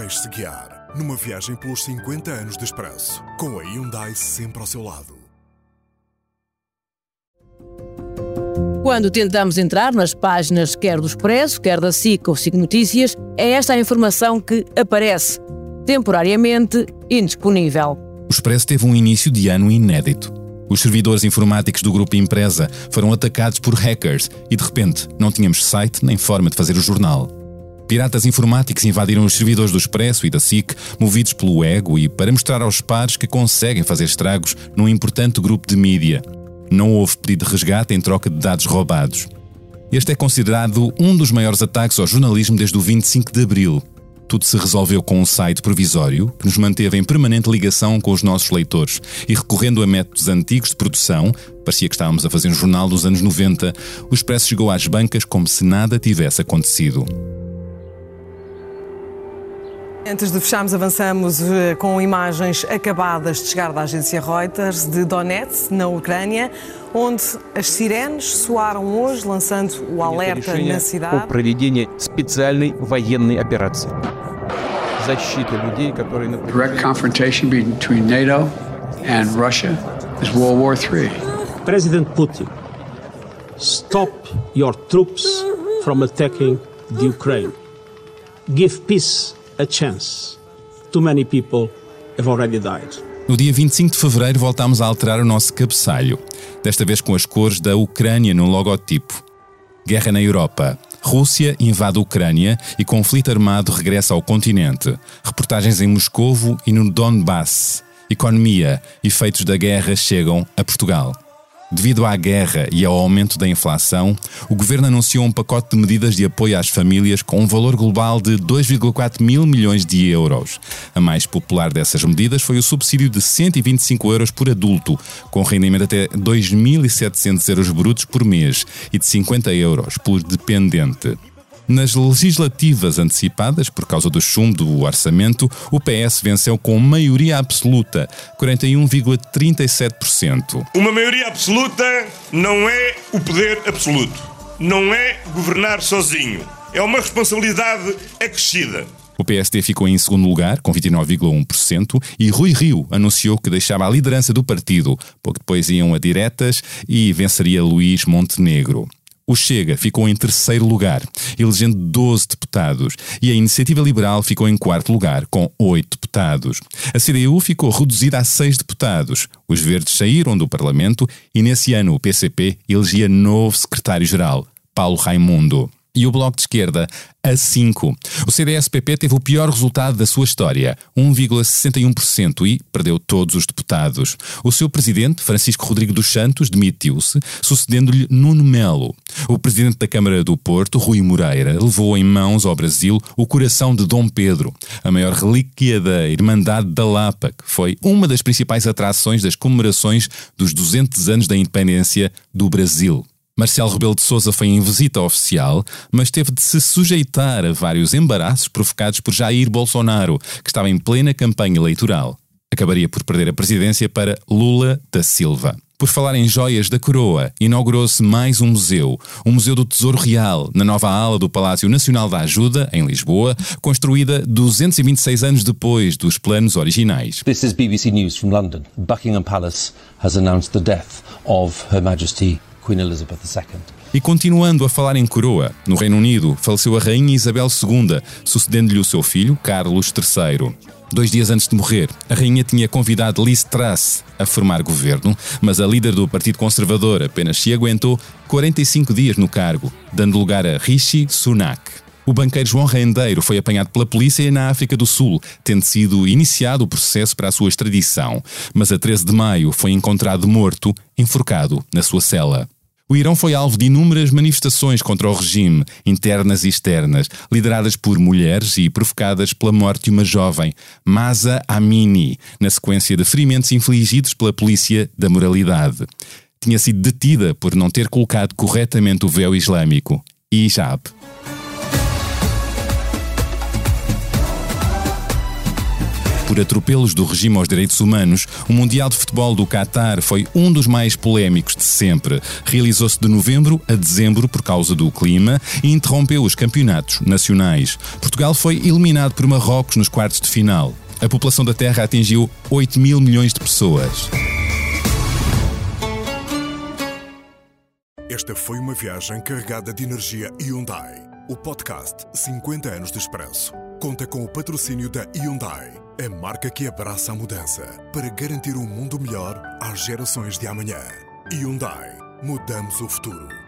Deixe-se guiar numa viagem pelos 50 anos de Expresso, com a Hyundai sempre ao seu lado. Quando tentamos entrar nas páginas quer do Expresso, quer da SIC ou SIC Notícias, é esta a informação que aparece, temporariamente indisponível. O Expresso teve um início de ano inédito. Os servidores informáticos do grupo Empresa foram atacados por hackers e, de repente, não tínhamos site nem forma de fazer o jornal. Piratas informáticos invadiram os servidores do Expresso e da SIC, movidos pelo ego e para mostrar aos pares que conseguem fazer estragos num importante grupo de mídia. Não houve pedido de resgate em troca de dados roubados. Este é considerado um dos maiores ataques ao jornalismo desde o 25 de abril. Tudo se resolveu com um site provisório que nos manteve em permanente ligação com os nossos leitores e recorrendo a métodos antigos de produção, parecia que estávamos a fazer um jornal dos anos 90, o Expresso chegou às bancas como se nada tivesse acontecido. Antes de fecharmos, avançamos eh, com imagens acabadas de chegar da agência Reuters de Donetsk, na Ucrânia, onde as sirenes soaram hoje, lançando o alerta na cidade. Direct confrontation between NATO and Russia is World War III. President Putin, stop your troops from attacking the Ukraine. Give peace a chance. Too many people have already died. No dia 25 de fevereiro voltámos a alterar o nosso cabeçalho, desta vez com as cores da Ucrânia no logotipo. Guerra na Europa. Rússia invade a Ucrânia e conflito armado regressa ao continente. Reportagens em Moscovo e no Donbass. Economia. Efeitos da guerra chegam a Portugal. Devido à guerra e ao aumento da inflação, o governo anunciou um pacote de medidas de apoio às famílias com um valor global de 2,4 mil milhões de euros. A mais popular dessas medidas foi o subsídio de 125 euros por adulto, com rendimento até 2.700 euros brutos por mês e de 50 euros por dependente. Nas legislativas antecipadas, por causa do chumbo do orçamento, o PS venceu com maioria absoluta, 41,37%. Uma maioria absoluta não é o poder absoluto. Não é governar sozinho. É uma responsabilidade acrescida. O PSD ficou em segundo lugar, com 29,1%, e Rui Rio anunciou que deixava a liderança do partido. Pouco depois iam a diretas e venceria Luís Montenegro. O Chega ficou em terceiro lugar, elegendo 12 deputados, e a Iniciativa Liberal ficou em quarto lugar, com 8 deputados. A CDU ficou reduzida a 6 deputados. Os Verdes saíram do Parlamento e, nesse ano, o PCP elegia novo secretário-geral, Paulo Raimundo. E o Bloco de Esquerda, a 5. O CDS-PP teve o pior resultado da sua história, 1,61%, e perdeu todos os deputados. O seu presidente, Francisco Rodrigo dos Santos, demitiu-se, sucedendo-lhe Nuno Melo. O presidente da Câmara do Porto, Rui Moreira, levou em mãos ao Brasil o coração de Dom Pedro, a maior relíquia da Irmandade da Lapa, que foi uma das principais atrações das comemorações dos 200 anos da independência do Brasil. Marcelo Rebelo de Sousa foi em visita oficial, mas teve de se sujeitar a vários embaraços provocados por Jair Bolsonaro, que estava em plena campanha eleitoral. Acabaria por perder a presidência para Lula da Silva. Por falar em joias da coroa, inaugurou-se mais um museu, o Museu do Tesouro Real, na nova ala do Palácio Nacional da Ajuda, em Lisboa, construída 226 anos depois dos planos originais. This is BBC News from London. Buckingham Palace has announced the death of Her Majesty Queen Elizabeth II. E continuando a falar em coroa, no Reino Unido faleceu a Rainha Isabel II, sucedendo-lhe o seu filho, Carlos III. Dois dias antes de morrer, a rainha tinha convidado Liz Truss a formar governo, mas a líder do Partido Conservador apenas se aguentou 45 dias no cargo, dando lugar a Rishi Sunak. O banqueiro João Rendeiro foi apanhado pela polícia na África do Sul, tendo sido iniciado o processo para a sua extradição, mas a 13 de maio foi encontrado morto, enforcado na sua cela. O Irão foi alvo de inúmeras manifestações contra o regime, internas e externas, lideradas por mulheres e provocadas pela morte de uma jovem, Masa Amini, na sequência de ferimentos infligidos pela polícia da moralidade. Tinha sido detida por não ter colocado corretamente o véu islâmico, hijab. Por atropelos do regime aos direitos humanos, o Mundial de Futebol do Qatar foi um dos mais polémicos de sempre. Realizou-se de novembro a dezembro por causa do clima e interrompeu os campeonatos nacionais. Portugal foi eliminado por Marrocos nos quartos de final. A população da Terra atingiu 8 mil milhões de pessoas. Esta foi uma viagem carregada de energia Hyundai. O podcast 50 anos de expresso conta com o patrocínio da Hyundai, a marca que abraça a mudança para garantir um mundo melhor às gerações de amanhã. Hyundai, mudamos o futuro.